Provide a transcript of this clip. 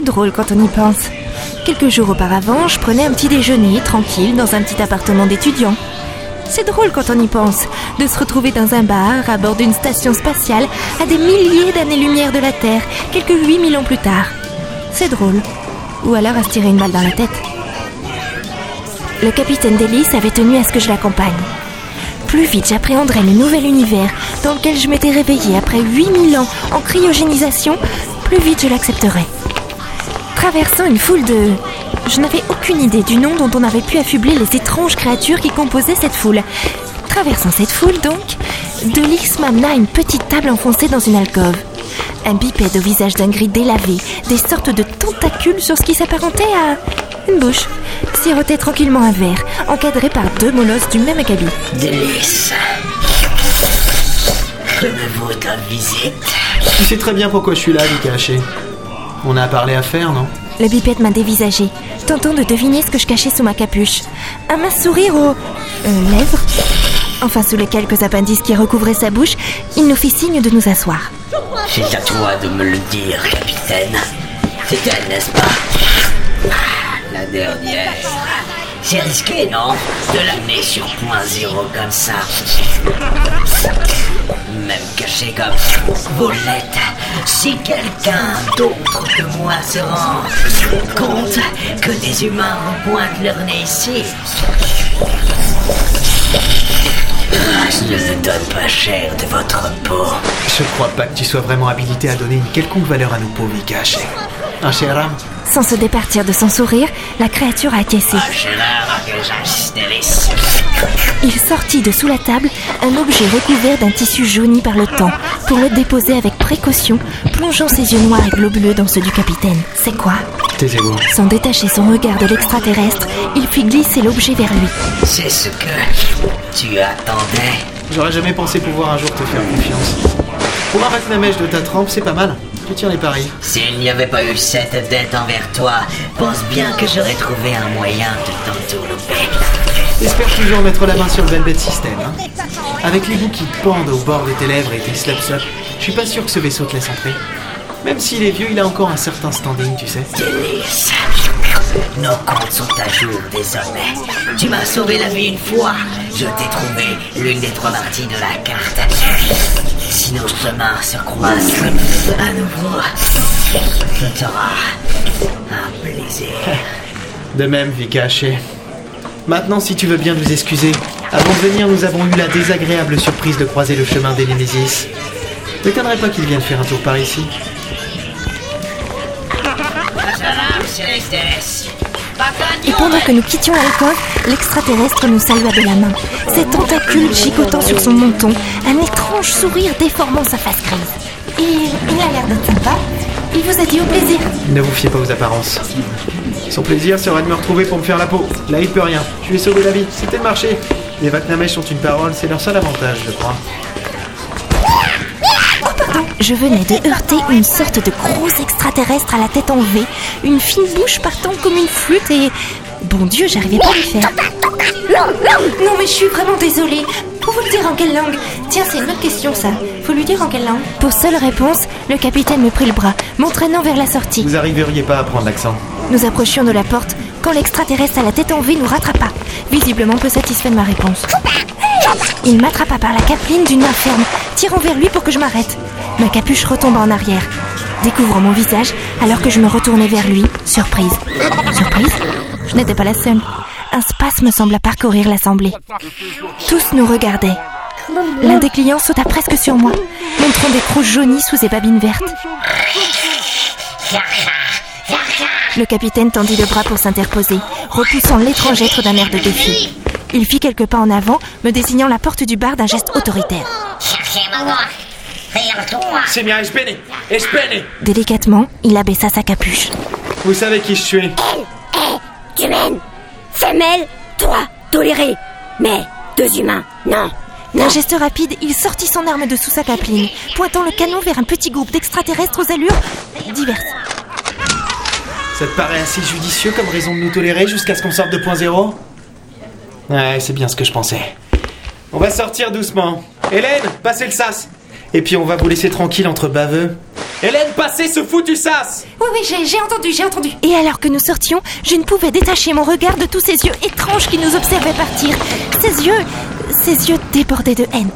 C'est drôle quand on y pense. Quelques jours auparavant, je prenais un petit déjeuner tranquille dans un petit appartement d'étudiant. C'est drôle quand on y pense, de se retrouver dans un bar à bord d'une station spatiale à des milliers d'années-lumière de la Terre, quelques 8000 ans plus tard. C'est drôle. Ou alors à se tirer une balle dans la tête. Le capitaine Delis avait tenu à ce que je l'accompagne. Plus vite j'appréhenderais le nouvel univers dans lequel je m'étais réveillée après 8000 ans en cryogénisation, plus vite je l'accepterais. Traversant une foule de... Je n'avais aucune idée du nom dont on avait pu affubler les étranges créatures qui composaient cette foule. Traversant cette foule donc, Delis m'amena à une petite table enfoncée dans une alcôve. Un bipède au visage d'un gris délavé, des sortes de tentacules sur ce qui s'apparentait à une bouche, sirotait tranquillement un verre, encadré par deux molosses du même acabit. Délice. Je me vaut ta visite. Tu sais très bien pourquoi je suis là, Lucas Haché. On a parlé à faire, non? Le bipède m'a dévisagé, tentant de deviner ce que je cachais sous ma capuche. Un mince sourire aux euh, lèvres, enfin sous les quelques appendices qui recouvraient sa bouche, il nous fit signe de nous asseoir. C'est à toi de me le dire, capitaine. C'est elle, n'est-ce pas? Ah, La dernière. C'est risqué, non? De l'amener sur point zéro comme ça. Même caché comme Volette. Si quelqu'un d'autre que moi se rend compte que des humains pointent leur nez ici, je ne donne pas cher de votre peau. Je crois pas que tu sois vraiment habilité à donner une quelconque valeur à nos pauvres. Un cher âme Sans se départir de son sourire, la créature a acquiescé. Il sortit de sous la table un objet recouvert d'un tissu jauni par le temps pour le déposer avec précaution, plongeant ses yeux noirs et globuleux dans ceux du capitaine. C'est quoi Tes égaux. Sans détacher son regard de l'extraterrestre, il fit glisser l'objet vers lui. C'est ce que tu attendais. J'aurais jamais pensé pouvoir un jour te faire confiance. Pour un la mèche de ta trempe, c'est pas mal. Tu tiens les paris. S'il n'y avait pas eu cette dette envers toi, pense bien que j'aurais trouvé un moyen de t'entourlouper. Espère toujours mettre la main sur le Velvet System. Hein. Avec les bouts qui pendent au bord de tes lèvres et tes slap-slap, je suis pas sûr que ce vaisseau te laisse entrer. Même s'il est vieux, il a encore un certain standing, tu sais. Délice. Nos comptes sont à jour désormais. Tu m'as sauvé la vie une fois. Je t'ai trouvé l'une des trois parties de la carte. Si nos chemins se croisent à nouveau, ce sera un plaisir. De même, vie cachée. Maintenant, si tu veux bien nous excuser, avant de venir, nous avons eu la désagréable surprise de croiser le chemin des Némésis. M'étonnerait pas qu'il vienne faire un tour par ici. Et pendant que nous quittions l'alcôve, l'extraterrestre nous salua de la main, ses tentacules chicotant sur son menton, un étrange sourire déformant sa face grise. Et il a l'air d'être sympa. Il vous a dit au plaisir. Ne vous fiez pas aux apparences. Son plaisir sera de me retrouver pour me faire la peau. Là, il peut rien. Je lui ai sauvé la vie. C'était le marché. Les Vatnamesh ont une parole, c'est leur seul avantage, je crois. Je venais de heurter une sorte de gros extraterrestre à la tête en V, une fine bouche partant comme une flûte et... Bon Dieu, j'arrivais pas à lui faire. Non mais je suis vraiment désolée. Pour vous le dire en quelle langue? Tiens, c'est une bonne question ça. Faut lui dire en quelle langue? Pour seule réponse, le capitaine me prit le bras, m'entraînant vers la sortie. Vous arriveriez pas à prendre l'accent. Nous approchions de la porte quand l'extraterrestre à la tête en V nous rattrapa, visiblement peu satisfait de ma réponse. Il m'attrapa par la capeline d'une main ferme, tirant vers lui pour que je m'arrête. Ma capuche retomba en arrière, découvrant mon visage alors que je me retournais vers lui, surprise. Surprise? Je n'étais pas la seule. Un spasme sembla parcourir l'assemblée. Tous nous regardaient. L'un des clients sauta presque sur moi, montrant des crocs jaunis sous ses babines vertes. Le capitaine tendit le bras pour s'interposer, repoussant l'étrange être d'un air de défi. Il fit quelques pas en avant, me désignant la porte du bar d'un geste autoritaire. C'est bien, espéné Espéné Délicatement, il abaissa sa capuche. Vous savez qui je suis Humaine Femelle Toi Toléré Mais deux humains Non D'un geste rapide, il sortit son arme de sous sa capeline, pointant le canon vers un petit groupe d'extraterrestres aux allures diverses. Ça te paraît assez judicieux comme raison de nous tolérer jusqu'à ce qu'on sorte de point zéro Ouais, c'est bien ce que je pensais. On va sortir doucement. Hélène, passez le sas Et puis on va vous laisser tranquille entre baveux. Hélène, passez ce foutu sas Oui, oui, j'ai, j'ai entendu, j'ai entendu. Et alors que nous sortions, je ne pouvais détacher mon regard de tous ces yeux étranges qui nous observaient partir. Ces yeux, ces yeux débordaient de haine.